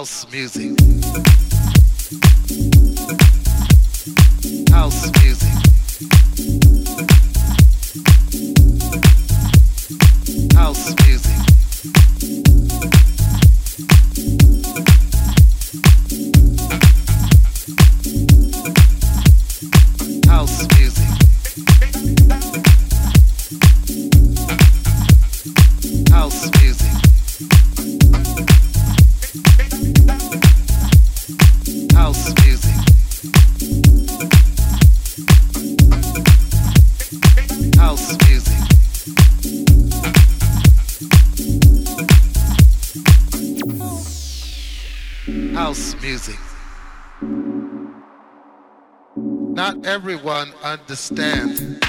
House music. understand.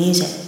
music.